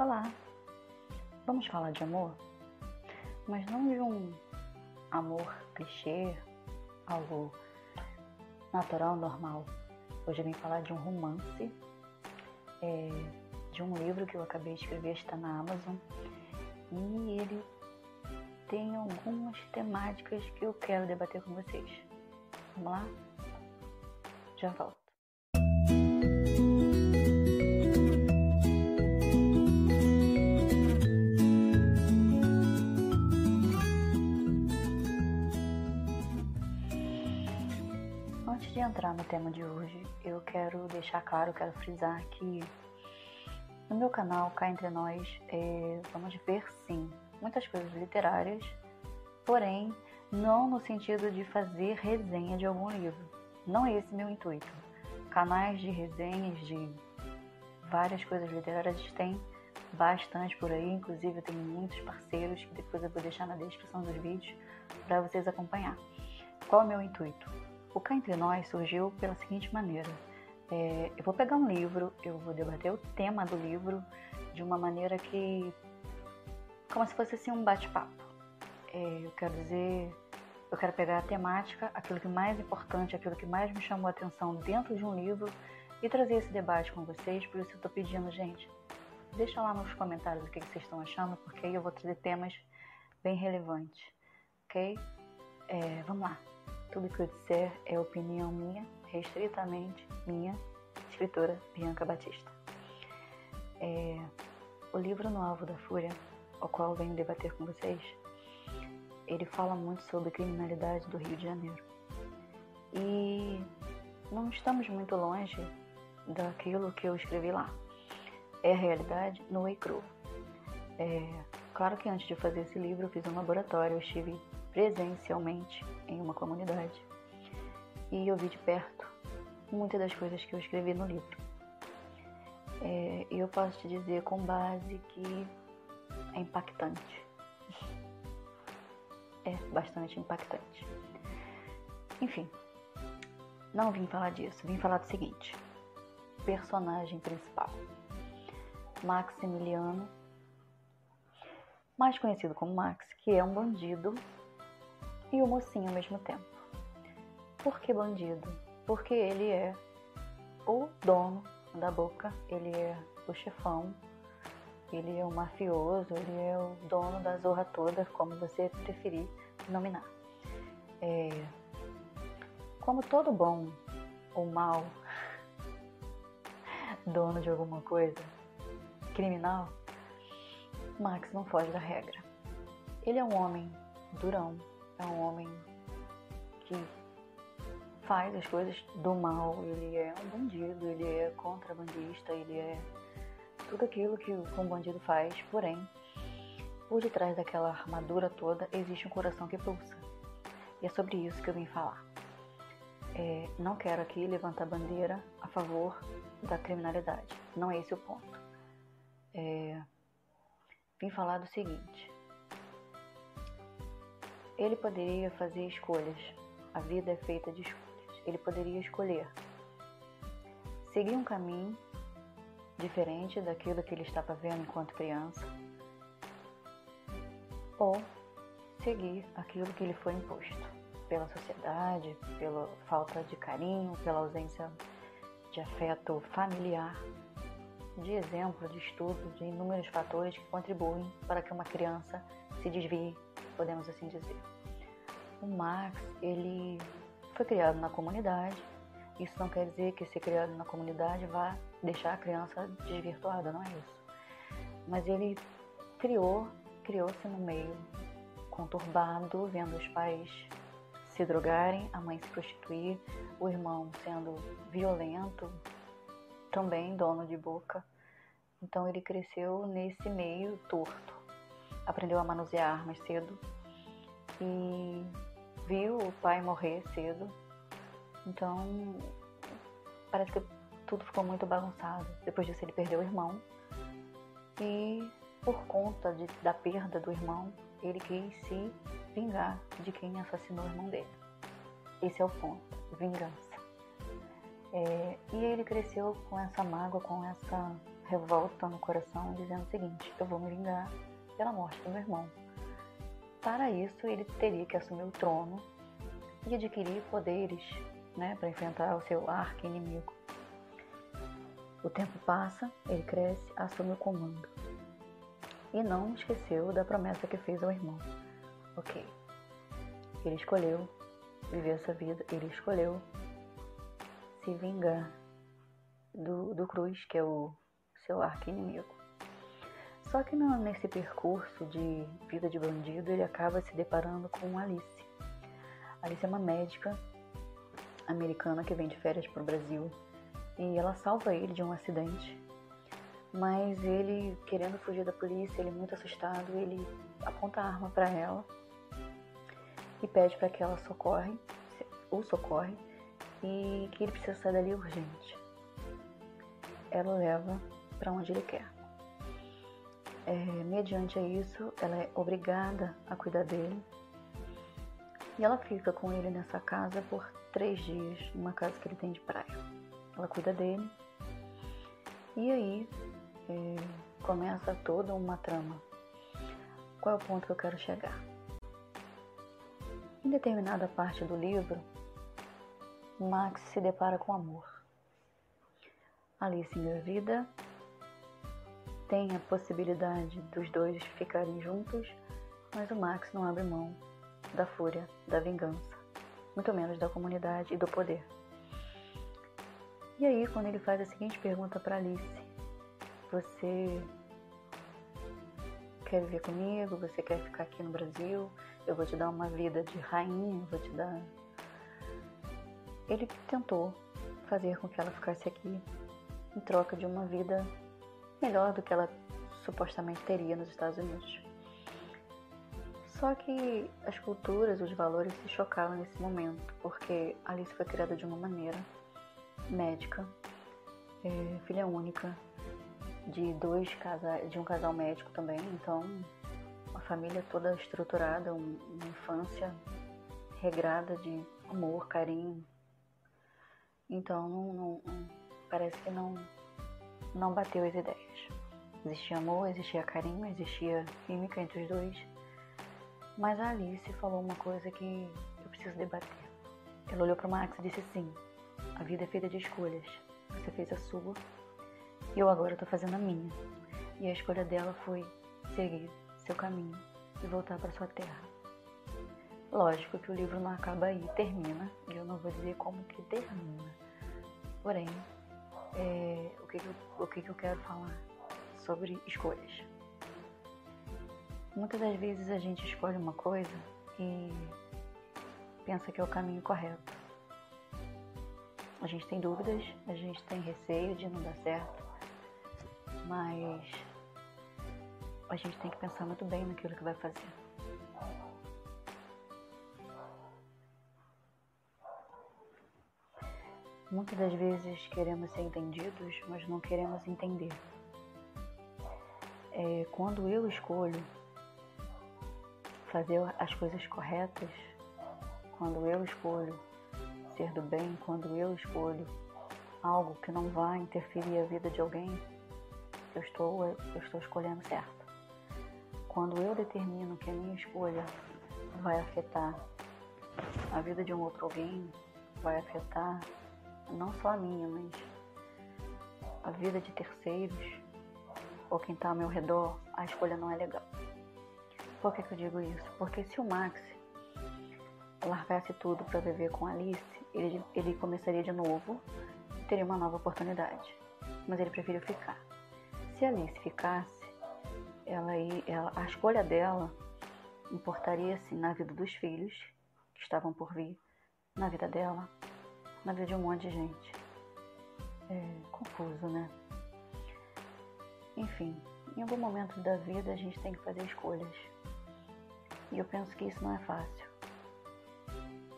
Olá! Vamos falar de amor? Mas não de um amor clichê, algo natural, normal. Hoje eu vim falar de um romance, é, de um livro que eu acabei de escrever, está na Amazon, e ele tem algumas temáticas que eu quero debater com vocês. Vamos lá? Já volto. De entrar no tema de hoje, eu quero deixar claro, quero frisar que no meu canal, cá entre nós, é, vamos ver sim muitas coisas literárias, porém não no sentido de fazer resenha de algum livro. Não é esse meu intuito. Canais de resenhas de várias coisas literárias tem bastante por aí, inclusive eu tenho muitos parceiros que depois eu vou deixar na descrição dos vídeos para vocês acompanhar. Qual é o meu intuito? O Cá Entre Nós surgiu pela seguinte maneira. É, eu vou pegar um livro, eu vou debater o tema do livro de uma maneira que como se fosse assim um bate-papo. É, eu quero dizer, eu quero pegar a temática, aquilo que mais importante, aquilo que mais me chamou a atenção dentro de um livro e trazer esse debate com vocês. Por isso eu estou pedindo, gente, deixa lá nos comentários o que vocês estão achando, porque aí eu vou trazer temas bem relevantes, ok? É, vamos lá. Tudo que eu disser é opinião minha, restritamente minha, escritora Bianca Batista. É, o livro No Alvo da Fúria o qual venho debater com vocês, ele fala muito sobre criminalidade do Rio de Janeiro. E não estamos muito longe daquilo que eu escrevi lá. É a realidade no e cru. É, claro que antes de fazer esse livro eu fiz um laboratório, eu estive presencialmente em uma comunidade e eu vi de perto muitas das coisas que eu escrevi no livro. É, eu posso te dizer com base que é impactante. É bastante impactante. Enfim, não vim falar disso, vim falar do seguinte: personagem principal, Maximiliano, mais conhecido como Max, que é um bandido e um mocinho ao mesmo tempo. Por que bandido? Porque ele é o dono da boca, ele é o chefão, ele é o mafioso, ele é o dono da zorra toda, como você preferir nominar. É, como todo bom ou mal dono de alguma coisa criminal, Max não foge da regra. Ele é um homem durão, é um homem que faz as coisas do mal, ele é um bandido, ele é contrabandista, ele é tudo aquilo que um bandido faz, porém, por detrás daquela armadura toda existe um coração que pulsa. E é sobre isso que eu vim falar. É, não quero aqui levantar bandeira a favor da criminalidade. Não é esse o ponto. É, vim falar do seguinte. Ele poderia fazer escolhas. A vida é feita de escolhas. Ele poderia escolher seguir um caminho diferente daquilo que ele estava vendo enquanto criança, ou seguir aquilo que lhe foi imposto pela sociedade, pela falta de carinho, pela ausência de afeto familiar, de exemplo, de estudo, de inúmeros fatores que contribuem para que uma criança se desvie, podemos assim dizer. O Max, ele foi criado na comunidade, isso não quer dizer que ser criado na comunidade vá deixar a criança desvirtuada, não é isso. Mas ele criou, criou-se no meio conturbado, vendo os pais se drogarem, a mãe se prostituir, o irmão sendo violento, também dono de boca. Então ele cresceu nesse meio torto. Aprendeu a manusear armas cedo e viu o pai morrer cedo então, parece que tudo ficou muito bagunçado. Depois disso, ele perdeu o irmão. E por conta de, da perda do irmão, ele quis se vingar de quem assassinou o irmão dele. Esse é o ponto: vingança. É, e ele cresceu com essa mágoa, com essa revolta no coração, dizendo o seguinte: eu vou me vingar pela morte do meu irmão. Para isso, ele teria que assumir o trono e adquirir poderes né, para enfrentar o seu arqui-inimigo. O tempo passa, ele cresce, assume o comando. E não esqueceu da promessa que fez ao irmão. Ok. Ele escolheu viver essa vida, ele escolheu se vingar do, do Cruz, que é o seu arqui-inimigo. Só que não, nesse percurso de vida de bandido, ele acaba se deparando com Alice. Alice é uma médica americana que vem de férias para o Brasil e ela salva ele de um acidente. Mas ele, querendo fugir da polícia, ele muito assustado, ele aponta a arma para ela e pede para que ela socorre, o socorre e que ele precisa sair dali urgente. Ela leva para onde ele quer. É, mediante isso, ela é obrigada a cuidar dele e ela fica com ele nessa casa por três dias, numa casa que ele tem de praia. Ela cuida dele e aí é, começa toda uma trama. Qual é o ponto que eu quero chegar? Em determinada parte do livro, Max se depara com amor. Alice engravida, tem a possibilidade dos dois ficarem juntos, mas o Max não abre mão da fúria, da vingança, muito menos da comunidade e do poder. E aí, quando ele faz a seguinte pergunta para Alice: Você quer viver comigo? Você quer ficar aqui no Brasil? Eu vou te dar uma vida de rainha, vou te dar. Ele tentou fazer com que ela ficasse aqui em troca de uma vida melhor do que ela supostamente teria nos Estados Unidos. Só que as culturas, os valores se chocaram nesse momento, porque Alice foi criada de uma maneira médica, é, filha única, de dois casais, de um casal médico também, então uma família toda estruturada, uma infância regrada de amor, carinho. Então não, não, parece que não não bateu as ideias. Existia amor, existia carinho, existia química entre os dois. Mas a Alice falou uma coisa que eu preciso debater. Ela olhou para Max e disse assim: A vida é feita de escolhas. Você fez a sua e eu agora estou fazendo a minha. E a escolha dela foi seguir seu caminho e voltar para sua terra. Lógico que o livro não acaba aí, termina, e eu não vou dizer como que termina. Porém, é, o, que, que, eu, o que, que eu quero falar sobre escolhas. Muitas das vezes a gente escolhe uma coisa e pensa que é o caminho correto. A gente tem dúvidas, a gente tem receio de não dar certo, mas a gente tem que pensar muito bem naquilo que vai fazer. Muitas das vezes queremos ser entendidos, mas não queremos entender. É, quando eu escolho fazer as coisas corretas, quando eu escolho ser do bem, quando eu escolho algo que não vai interferir a vida de alguém, eu estou, eu estou escolhendo certo. Quando eu determino que a minha escolha vai afetar a vida de um outro alguém, vai afetar não só a minha, mas a vida de terceiros ou quem está ao meu redor, a escolha não é legal. Por que, que eu digo isso? Porque se o Max largasse tudo para viver com Alice, ele, ele começaria de novo e teria uma nova oportunidade. Mas ele preferiu ficar. Se Alice ficasse, ela, ela, a escolha dela importaria assim na vida dos filhos que estavam por vir, na vida dela, na vida de um monte de gente. É confuso, né? Enfim, em algum momento da vida a gente tem que fazer escolhas. E eu penso que isso não é fácil.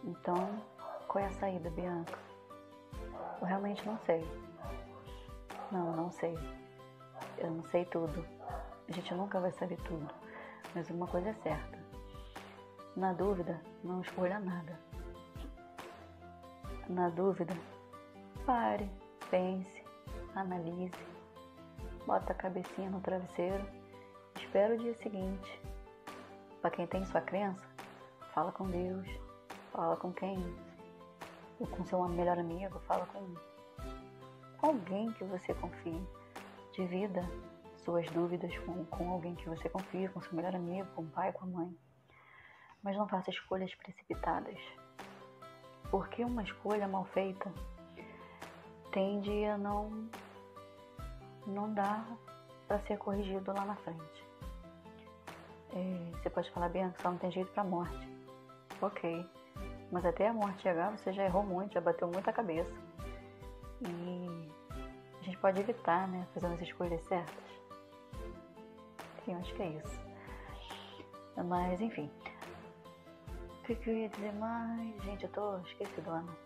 Então, qual é a saída, Bianca? Eu realmente não sei. Não, não sei. Eu não sei tudo. A gente nunca vai saber tudo. Mas uma coisa é certa. Na dúvida, não escolha nada. Na dúvida, pare, pense, analise, bota a cabecinha no travesseiro, espera o dia seguinte. Para quem tem sua crença, fala com Deus, fala com quem? Com seu melhor amigo, fala com alguém que você confie. Divida suas dúvidas com, com alguém que você confia, com seu melhor amigo, com o pai, com a mãe. Mas não faça escolhas precipitadas. Porque uma escolha mal feita tende a não, não dar para ser corrigido lá na frente. É, você pode falar, bem, só não tem jeito para morte. Ok. Mas até a morte chegar, você já errou muito, já bateu muita cabeça. E a gente pode evitar, né? Fazendo as escolhas certas. Enfim, acho que é isso. Mas, enfim. O que, que eu ia dizer mais? Gente, eu tô esquecido, Ana.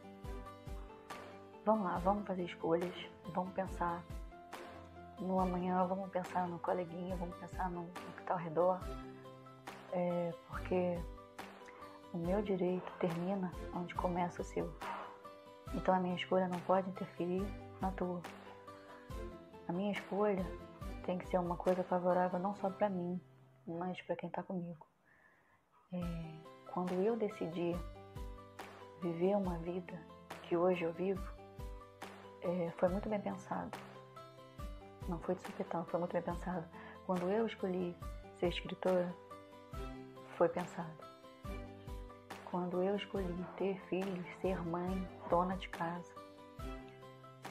Vamos lá, vamos fazer escolhas. Vamos pensar no amanhã, vamos pensar no coleguinha, vamos pensar no, no que está ao redor. É, porque o meu direito termina onde começa o seu. Então a minha escolha não pode interferir na tua. A minha escolha tem que ser uma coisa favorável não só para mim, mas para quem está comigo. É, quando eu decidi viver uma vida que hoje eu vivo, é, foi muito bem pensado. Não foi de supetão, foi muito bem pensado. Quando eu escolhi ser escritora, foi pensado. Quando eu escolhi ter filhos, ser mãe, dona de casa,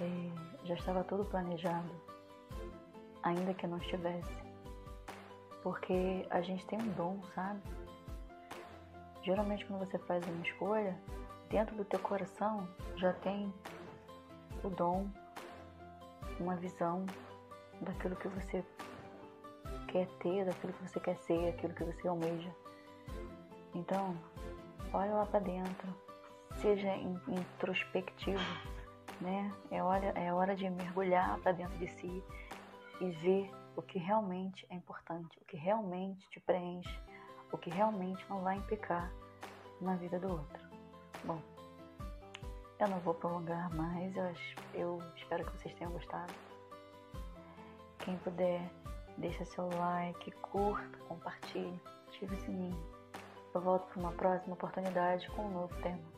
é, já estava tudo planejado, ainda que não estivesse. Porque a gente tem um dom, sabe? Geralmente quando você faz uma escolha, dentro do teu coração já tem o dom, uma visão daquilo que você quer ter, daquilo que você quer ser, daquilo que você almeja. Então, olha lá para dentro, seja introspectivo, né? É hora, é hora de mergulhar para dentro de si e ver o que realmente é importante, o que realmente te preenche, o que realmente não vai implicar na vida do outro. Bom, eu não vou prolongar mais, eu, eu espero que vocês tenham gostado. Quem puder, deixa seu like, curta, compartilhe, ative o sininho. Eu volto para uma próxima oportunidade com um novo tema.